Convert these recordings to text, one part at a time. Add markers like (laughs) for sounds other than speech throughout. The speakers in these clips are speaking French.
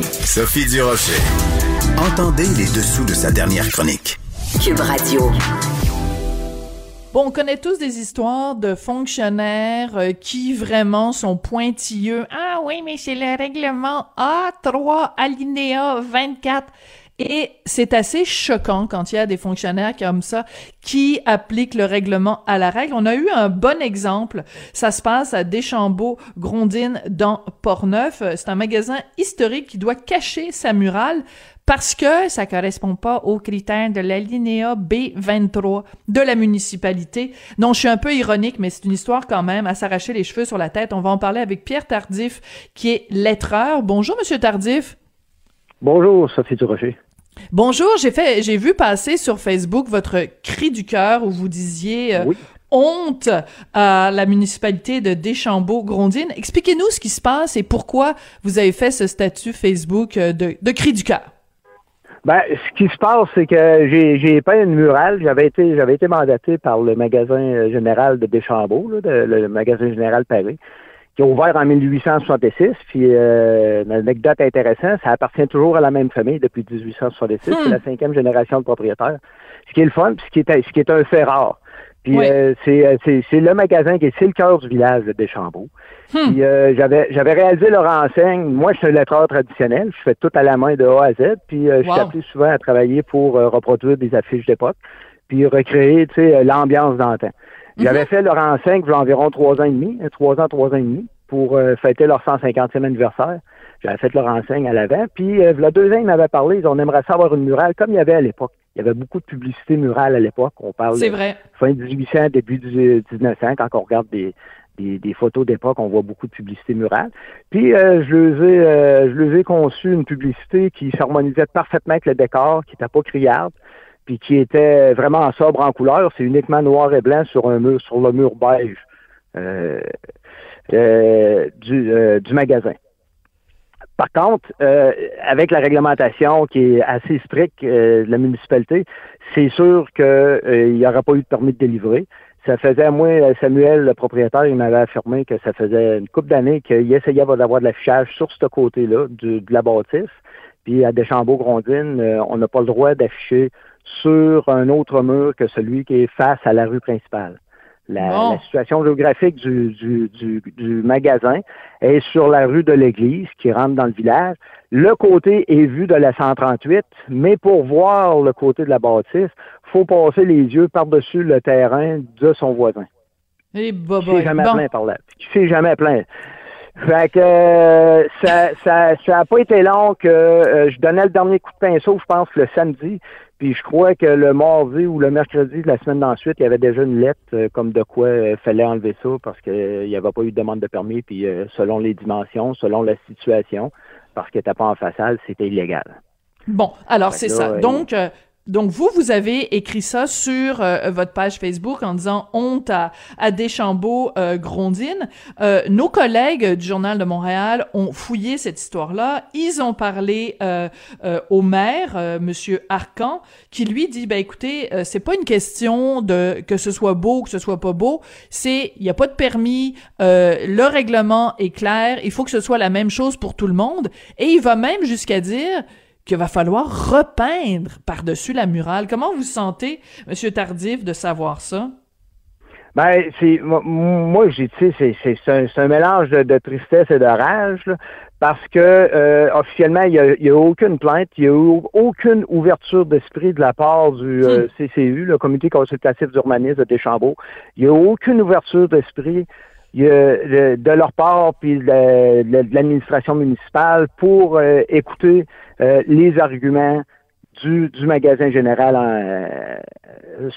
Sophie Durocher. Entendez les dessous de sa dernière chronique. Cube Radio. Bon, on connaît tous des histoires de fonctionnaires euh, qui vraiment sont pointilleux. Ah oui, mais c'est le règlement A3 alinéa 24. Et c'est assez choquant quand il y a des fonctionnaires comme ça qui appliquent le règlement à la règle. On a eu un bon exemple. Ça se passe à Deschambault-Grondines dans Portneuf. C'est un magasin historique qui doit cacher sa murale parce que ça correspond pas aux critères de l'alinéa B23 de la municipalité. Non, je suis un peu ironique, mais c'est une histoire quand même à s'arracher les cheveux sur la tête. On va en parler avec Pierre Tardif, qui est lettreur. Bonjour, Monsieur Tardif. Bonjour, Sophie Durocher. Bonjour, j'ai fait, j'ai vu passer sur Facebook votre cri du cœur où vous disiez euh, Oui. honte à la municipalité de Deschambault-Grondines. Expliquez-nous ce qui se passe et pourquoi vous avez fait ce statut Facebook euh, de, de cri du cœur. Ben, ce qui se passe, c'est que j'ai, j'ai peint une murale. J'avais été, j'avais été mandaté par le magasin euh, général de Deschambault, là, de- le magasin général Paris, qui a ouvert en 1866. Puis, euh, une anecdote intéressante, ça appartient toujours à la même famille depuis 1866. Hmm. C'est la cinquième génération de propriétaires. Ce qui est le fun, puis ce qui est, ce qui est un fait rare. Puis Oui. euh, c'est, euh, c'est, c'est le magasin qui est, c'est le cœur du village de Deschambault. Hmm. Puis euh, j'avais j'avais réalisé leur enseigne. Moi, je suis un lettreur traditionnel. Je fais tout à la main de A à Z. Puis euh, je suis appelé souvent à travailler pour euh, reproduire des affiches d'époque, puis recréer, tu sais, euh, l'ambiance d'antan. J'avais fait leur enseigne il y a environ trois ans et demi, euh, trois ans, trois ans et demi, pour euh, fêter leur 150e anniversaire. J'avais fait leur enseigne à l'avant. Puis euh, il y a deux ans, ils m'avaient parlé, ils ont aimerait savoir une murale comme il y avait à l'époque. Il y avait beaucoup de publicité murale à l'époque. On parle C'est vrai. fin 1800, début du 1900, quand on regarde des, des, des photos d'époque, on voit beaucoup de publicité murale. Puis euh, je les ai, euh, je les ai conçu une publicité qui s'harmonisait parfaitement avec le décor, qui n'était pas criarde, puis qui était vraiment sobre en couleur. C'est uniquement noir et blanc sur un mur, sur le mur beige euh, euh, du, euh, du magasin. Par contre, avec la réglementation qui est assez stricte de la municipalité, c'est sûr qu'il n'y aura pas eu de permis de délivrer. Ça faisait, moi, Samuel, le propriétaire, il m'avait affirmé que ça faisait une couple d'années qu'il essayait d'avoir de l'affichage sur ce côté-là de la bâtisse. Puis à Deschambault-Grondines, on n'a pas le droit d'afficher sur un autre mur que celui qui est face à la rue principale. La, Bon. la situation géographique du, du, du, du magasin est sur la rue de l'église qui rentre dans le village. Le côté est vu de la 138, mais pour voir le côté de la bâtisse, faut passer les yeux par-dessus le terrain de son voisin. Et Qui boboy. s'est jamais Bon. plein par là. Qui s'est jamais plein. Fait que euh, ça, ça, ça a pas été long que euh, je donnais le dernier coup de pinceau, je pense, le samedi. Puis je crois que le mardi ou le mercredi de la semaine d'ensuite, il y avait déjà une lettre euh, comme de quoi il fallait enlever ça parce qu'il n'y avait pas eu de demande de permis. Puis euh, selon les dimensions, selon la situation, parce qu'il n'était pas en façade, c'était illégal. Bon, alors c'est que ça. euh, Donc, euh, donc vous, vous avez écrit ça sur euh, votre page Facebook en disant honte à, à Deschambault euh, Grondines. Euh, nos collègues du Journal de Montréal ont fouillé cette histoire-là. Ils ont parlé euh, euh, au maire, Monsieur Arcan, qui lui dit ben écoutez, euh, c'est pas une question de que ce soit beau ou que ce soit pas beau. C'est il y a pas de permis. le règlement est clair. Il faut que ce soit la même chose pour tout le monde. Et il va même jusqu'à dire qu'il va falloir repeindre par-dessus la murale. Comment vous sentez, Monsieur Tardif, de savoir ça? Ben, c'est moi, j'ai sais, c'est c'est un, mélange de, de tristesse et de rage, là, parce que euh, officiellement, il y a, y a aucune plainte, il y a eu aucune ouverture d'esprit de la part du euh, CCU, le Comité consultatif d'urbanisme de Deschambault. Il y a aucune ouverture d'esprit de, de leur part puis de, de- de l'administration municipale pour euh, écouter euh, les arguments du, du magasin général en, euh,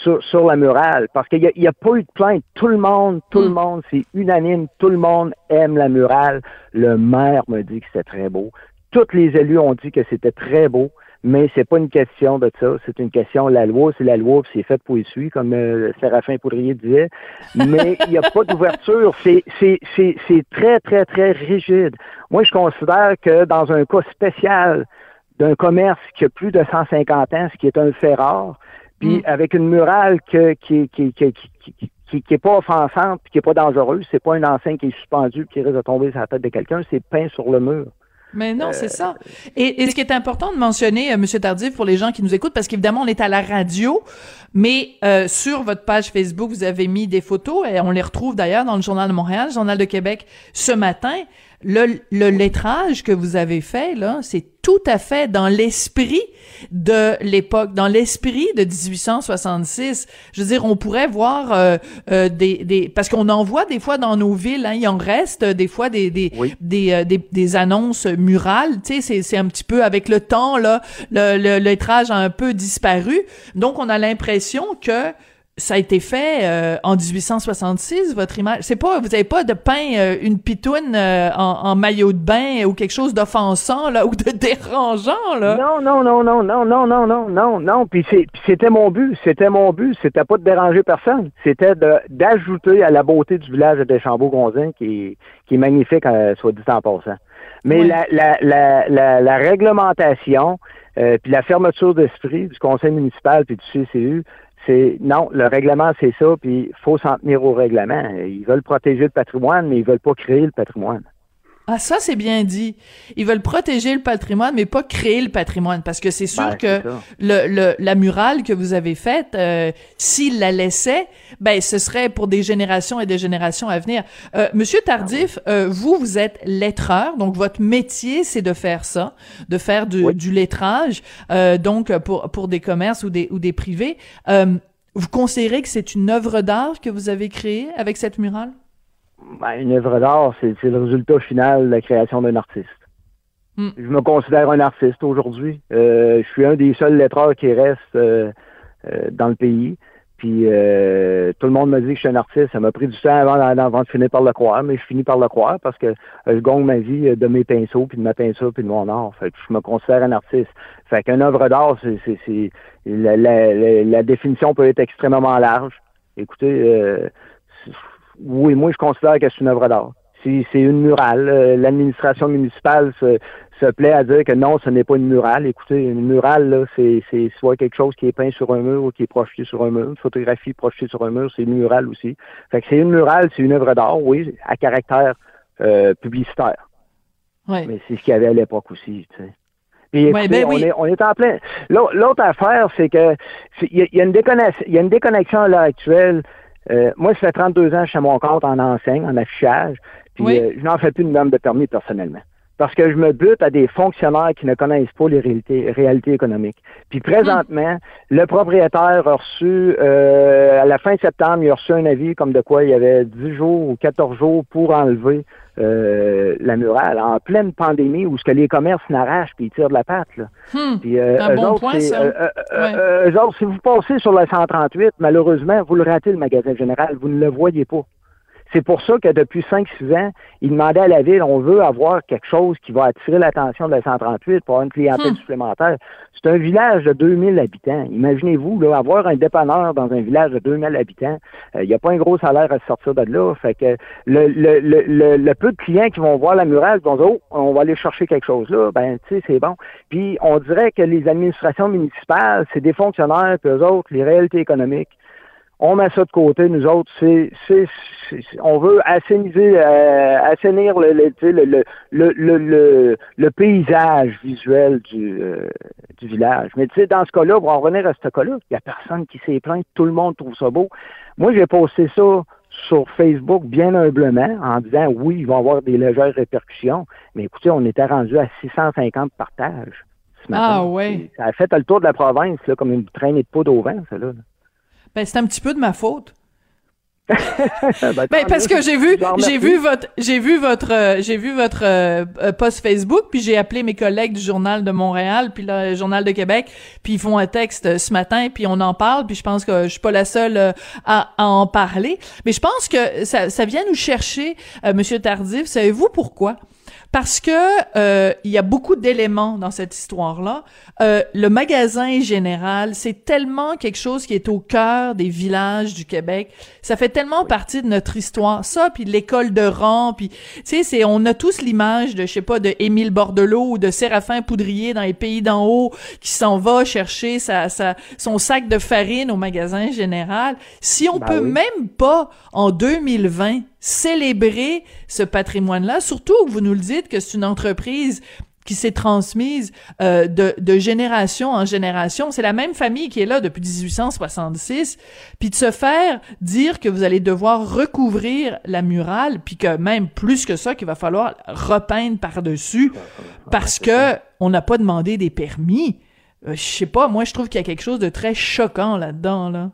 sur, sur la murale. Parce qu'il n'y a, a pas eu de plainte. Tout le monde, tout le monde, c'est unanime. Tout le monde aime la murale. Le maire me dit que c'était très beau. Tous les élus ont dit que c'était très beau. Mais c'est pas une question de ça, c'est une question la loi, c'est la loi, puis c'est fait pour y suivre, comme euh, Séraphin Poudrier disait. Mais il n'y a pas d'ouverture, c'est c'est c'est c'est très très très rigide. Moi, je considère que dans un cas spécial d'un commerce qui a plus de 150 ans, ce qui est un fait rare, puis Mm. avec une murale que, qui, qui, qui, qui, qui, qui, qui est pas offensante, puis qui est pas dangereuse, c'est pas une enseigne qui est suspendue, qui risque de tomber sur la tête de quelqu'un, c'est peint sur le mur. Mais non, c'est ça. Et, ce qui est important de mentionner, euh, Monsieur Tardif, pour les gens qui nous écoutent, parce qu'évidemment, on est à la radio, mais euh, sur votre page Facebook, vous avez mis des photos, et on les retrouve d'ailleurs dans le Journal de Montréal, le Journal de Québec, ce matin le, le lettrage que vous avez fait, là, c'est tout à fait dans l'esprit de l'époque, dans l'esprit de 1866. Je veux dire, on pourrait voir euh, euh, des, des, parce qu'on en voit des fois dans nos villes, hein, il en reste des fois des des des, euh, des, des, annonces murales. Tu sais, c'est c'est un petit peu avec le temps là, le, le lettrage a un peu disparu. Donc on a l'impression que ça a été fait euh, en 1866 votre image. C'est pas vous avez pas de peint euh, une pitoune euh, en, maillot de bain ou quelque chose d'offensant là (laughs) ou de dérangeant là? Non non non non non non non non non non. Puis c'était mon but. C'était mon but. C'était pas de déranger personne. C'était d'ajouter à la beauté du village de Deschambault-Gonzin qui qui est magnifique soit dit en passant. Mais la, la, la, la, la réglementation puis la fermeture d'esprit du conseil municipal puis du CCU c'est non, le règlement, c'est ça, puis il faut s'en tenir au règlement. Ils veulent protéger le patrimoine, mais ils veulent pas créer le patrimoine. Ah, ça, c'est bien dit. Ils veulent protéger le patrimoine, mais pas créer le patrimoine, parce que c'est sûr ben, que le, le, la murale que vous avez faite, euh, s'ils la laissaient, ben, ce serait pour des générations et des générations à venir. Euh, Monsieur Tardif, ah euh, vous, vous êtes lettreur, donc votre métier, c'est de faire ça, de faire du, du lettrage, euh, donc pour, pour des commerces ou des, ou des privés. Euh, vous considérez que c'est une œuvre d'art que vous avez créée avec cette murale? Ben, une œuvre d'art, c'est le résultat final de la création d'un artiste. Hmm. Je me considère un artiste aujourd'hui. Euh, je suis un des seuls lettreurs qui reste euh, euh, dans le pays. Puis tout le monde me dit que je suis un artiste. Ça m'a pris du temps avant, de finir par le croire, mais je finis par le croire parce que je gagne ma vie de mes pinceaux, puis de ma peinture, puis de mon art. Fait que je me considère un artiste. Fait qu'une œuvre d'art, c'est la, la, la, définition peut être extrêmement large. Écoutez, oui, moi, je considère que c'est une œuvre d'art. C'est une murale. Euh, l'administration municipale se, se, plaît à dire que non, ce n'est pas une murale. Écoutez, une murale, c'est soit quelque chose qui est peint sur un mur ou qui est projeté sur un mur. Une photographie projetée sur un mur, c'est une murale aussi. Fait que c'est une murale, c'est une œuvre d'art, oui, à caractère euh, publicitaire. Ouais. Mais c'est ce qu'il y avait à l'époque aussi, tu sais. Puis, ben on, est, on est en plein. L'autre affaire, c'est que il y, a une déconnexion, il y a une déconnexion à l'heure actuelle euh, moi, ça fait 32 ans je suis à mon compte en enseigne, en affichage, puis euh, je n'en fais plus une norme de permis personnellement. Parce que je me bute à des fonctionnaires qui ne connaissent pas les réalités, réalités économiques. Puis présentement, le propriétaire a reçu, euh, à la fin septembre, il a reçu un avis comme de quoi il y avait 10 jours ou 14 jours pour enlever euh, la murale en pleine pandémie où ce que les commerces n'arrachent puis ils tirent de la patte. Là. Hmm. Puis, euh, un bon point, ça. Euh, euh, eux autres, si vous passez sur la 138, malheureusement, vous le ratez le magasin général, vous ne le voyez pas. C'est pour ça que depuis 5-6 ans, ils demandaient à la ville, on veut avoir quelque chose qui va attirer l'attention de la 138 pour avoir une clientèle hmm. supplémentaire. C'est un village de 2000 habitants. Imaginez-vous, là, avoir un dépanneur dans un village de 2000 habitants, il euh, n'y a pas un gros salaire à sortir de là. Fait que le, le, le, le, peu de clients qui vont voir la murale vont dire, oh, on va aller chercher quelque chose là, ben, tu sais, c'est bon. Puis on dirait que les administrations municipales, c'est des fonctionnaires, puis eux autres, les réalités économiques, on met ça de côté, nous autres, c'est, c'est, on veut assainiser, euh, assainir le, le, le, le, le, paysage visuel du, euh, du village. Mais tu sais, dans ce cas-là, pour en revenir à ce cas-là, il n'y a personne qui s'est plaint, tout le monde trouve ça beau. Moi, j'ai posté ça sur Facebook bien humblement en disant oui, il va y avoir des légères répercussions. Mais écoutez, on était rendu à 650 partages. Ce matin. Ah ouais. Ça a fait le tour de la province, là, comme une traînée de poudre au vent, ça là. Ben, c'est un petit peu de ma faute. (laughs) ben, ben parce que j'ai vu j'ai vu votre j'ai vu votre euh, j'ai vu votre euh, euh, post Facebook puis j'ai appelé mes collègues du journal de Montréal puis le journal de Québec puis ils font un texte ce matin puis on en parle puis je pense que je suis pas la seule à, à, en parler. Mais je pense que ça ça vient nous chercher monsieur Tardif. Savez-vous pourquoi? Parce que euh, il y a beaucoup d'éléments dans cette histoire-là. Euh, le magasin général, c'est tellement quelque chose qui est au cœur des villages du Québec. Ça fait tellement partie de notre histoire. Ça, puis l'école de rang, puis tu sais, c'est on a tous l'image de je sais pas de Émile Bordelot ou de Séraphin Poudrier dans les pays d'en haut qui s'en va chercher sa, sa, son sac de farine au magasin général. Si on ben peut même pas en 2020 célébrer ce patrimoine-là, surtout que vous nous le dites que c'est une entreprise qui s'est transmise euh, de, de, génération en génération. C'est la même famille qui est là depuis 1866. Puis de se faire dire que vous allez devoir recouvrir la murale, puis que même plus que ça, qu'il va falloir repeindre par-dessus parce que on n'a pas demandé des permis. Euh, je sais pas, moi je trouve qu'il y a quelque chose de très choquant là-dedans, là.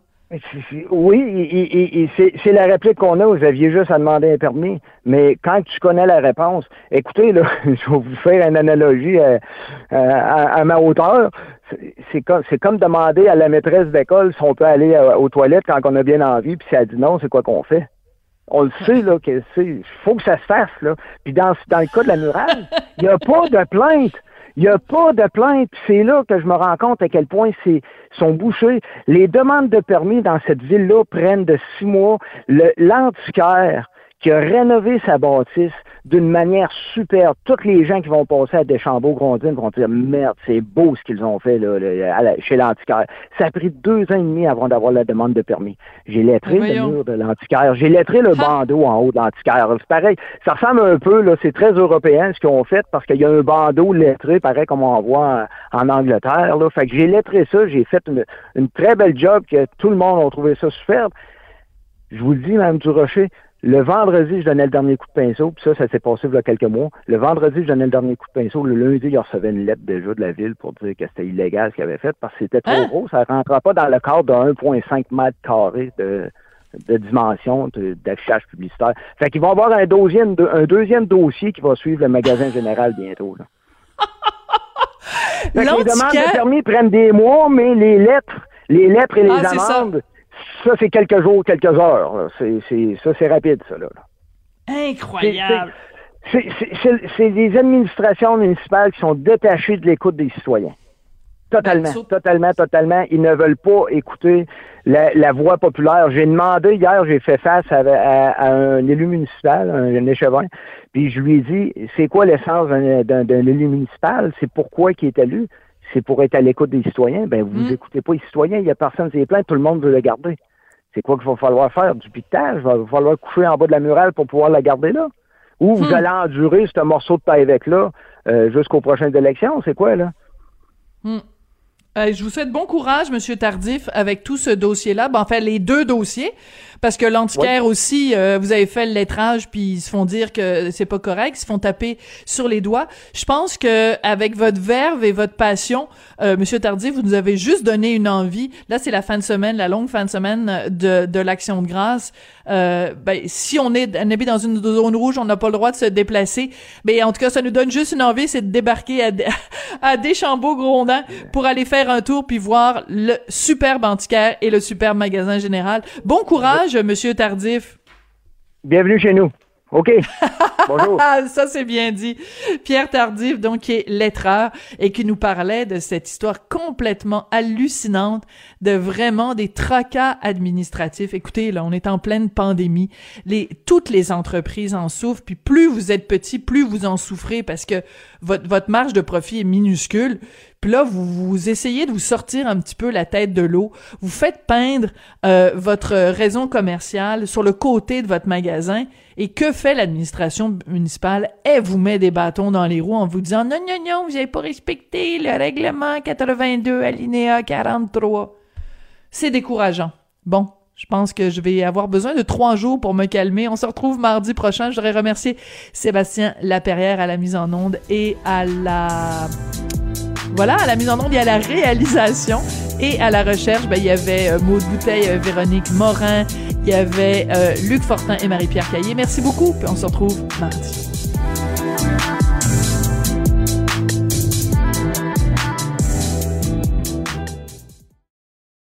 Oui, c'est la réplique qu'on a. Vous aviez juste à demander un permis. Mais quand tu connais la réponse, écoutez, là, (laughs) je vais vous faire une analogie à, à, ma hauteur. C'est comme, comme demander à la maîtresse d'école si on peut aller euh, aux toilettes quand on a bien envie, puis si elle dit non, c'est quoi qu'on fait? On le sait, là, que c'est. faut que ça se fasse, là. Puis dans, dans le cas de la murale, il n'y a pas de plainte. Il n'y a pas de plainte. C'est là que je me rends compte à quel point c'est sont bouchés. Les demandes de permis dans cette ville-là prennent de six mois. L'antiquaire qui a rénové sa bâtisse d'une manière superbe. Tous les gens qui vont passer à Deschambault-Grondines vont dire Merde, c'est beau ce qu'ils ont fait là, chez l'antiquaire. Ça a pris deux ans et demi avant d'avoir la demande de permis. J'ai lettré le mur de l'antiquaire. J'ai lettré le bandeau en haut de l'antiquaire. C'est pareil. Ça ressemble un peu, là, c'est très européen ce qu'ils ont fait parce qu'il y a un bandeau lettré, pareil comme on voit en, Angleterre. Là. Fait que j'ai lettré ça, j'ai fait une, une très belle job que tout le monde a trouvé ça superbe. Je vous le dis, Mme Durocher, le vendredi, je donnais le dernier coup de pinceau, puis ça, ça s'est passé il y a quelques mois. Le vendredi, je donnais le dernier coup de pinceau. Le lundi, il recevait une lettre déjà de la ville pour dire que c'était illégal ce qu'il avait fait parce que c'était trop hein? gros. Ça ne rentrait pas dans le cadre de 1,5 mètres carrés de, de dimension d'affichage publicitaire. Fait qu'ils vont avoir un deuxième, un deuxième dossier qui va suivre le magasin général bientôt. Là. (laughs) les demandes de permis prennent des mois, mais les lettres, les lettres et les ah, amendes ça, c'est quelques jours, quelques heures. C'est, ça, c'est rapide, ça. Là. Incroyable. C'est, des administrations municipales qui sont détachées de l'écoute des citoyens. Totalement, totalement, totalement. Ils ne veulent pas écouter la, voix populaire. J'ai demandé hier, j'ai fait face à, un élu municipal, un, échevin, puis je lui ai dit, c'est quoi l'essence d'un, élu municipal? C'est pourquoi il est élu? C'est pour être à l'écoute des citoyens. Ben, vous n'écoutez hmm. pas les citoyens, il n'y a personne qui est plein, tout le monde veut le garder. C'est quoi qu'il va falloir faire? Du piquetage? Il va falloir coucher en bas de la murale pour pouvoir la garder là? Ou vous hmm. allez endurer ce morceau de paille avec là euh, jusqu'aux prochaines élections? C'est quoi, là? Hmm. Euh, je vous souhaite bon courage, Monsieur Tardif, avec tout ce dossier-là. Ben, en fait, les deux dossiers, parce que l'antiquaire aussi, euh, vous avez fait le lettrage, puis ils se font dire que c'est pas correct, ils se font taper sur les doigts. Je pense que avec votre verve et votre passion, euh, Monsieur Tardif, vous nous avez juste donné une envie. Là, c'est la fin de semaine, la longue fin de semaine de, de l'action de grâce. Euh, ben, si on est, on est dans une zone rouge, on n'a pas le droit de se déplacer. Mais en tout cas, ça nous donne juste une envie, c'est de débarquer à, (laughs) (laughs) à Deschambault-Grondin pour aller faire un tour puis voir le superbe antiquaire et le superbe magasin général. Bon courage Monsieur Tardif. Bienvenue chez nous. OK. (laughs) Bonjour. (laughs) Ça, c'est bien dit. Pierre Tardif, donc, qui est lettreur et qui nous parlait de cette histoire complètement hallucinante de vraiment des tracas administratifs. Écoutez, là, on est en pleine pandémie. Toutes les entreprises en souffrent. Puis plus vous êtes petit, plus vous en souffrez parce que votre, votre marge de profit est minuscule. Puis là, vous, vous essayez de vous sortir un petit peu la tête de l'eau. Vous faites peindre euh, votre raison commerciale sur le côté de votre magasin. Et que fait l'administration municipale? Elle vous met des bâtons dans les roues en vous disant non, non, non, vous n'avez pas respecté le règlement 82 alinéa 43. C'est décourageant. Bon, je pense que je vais avoir besoin de trois jours pour me calmer. On se retrouve mardi prochain. Je voudrais remercier Sébastien Laperrière à la mise en onde et à la voilà, à la mise en onde, il y a la réalisation et à la recherche, ben, il y avait euh, Maud Bouteille, euh, Véronique Morin, il y avait euh, Luc Fortin et Marie-Pierre Caillé. Merci beaucoup, puis on se retrouve mardi.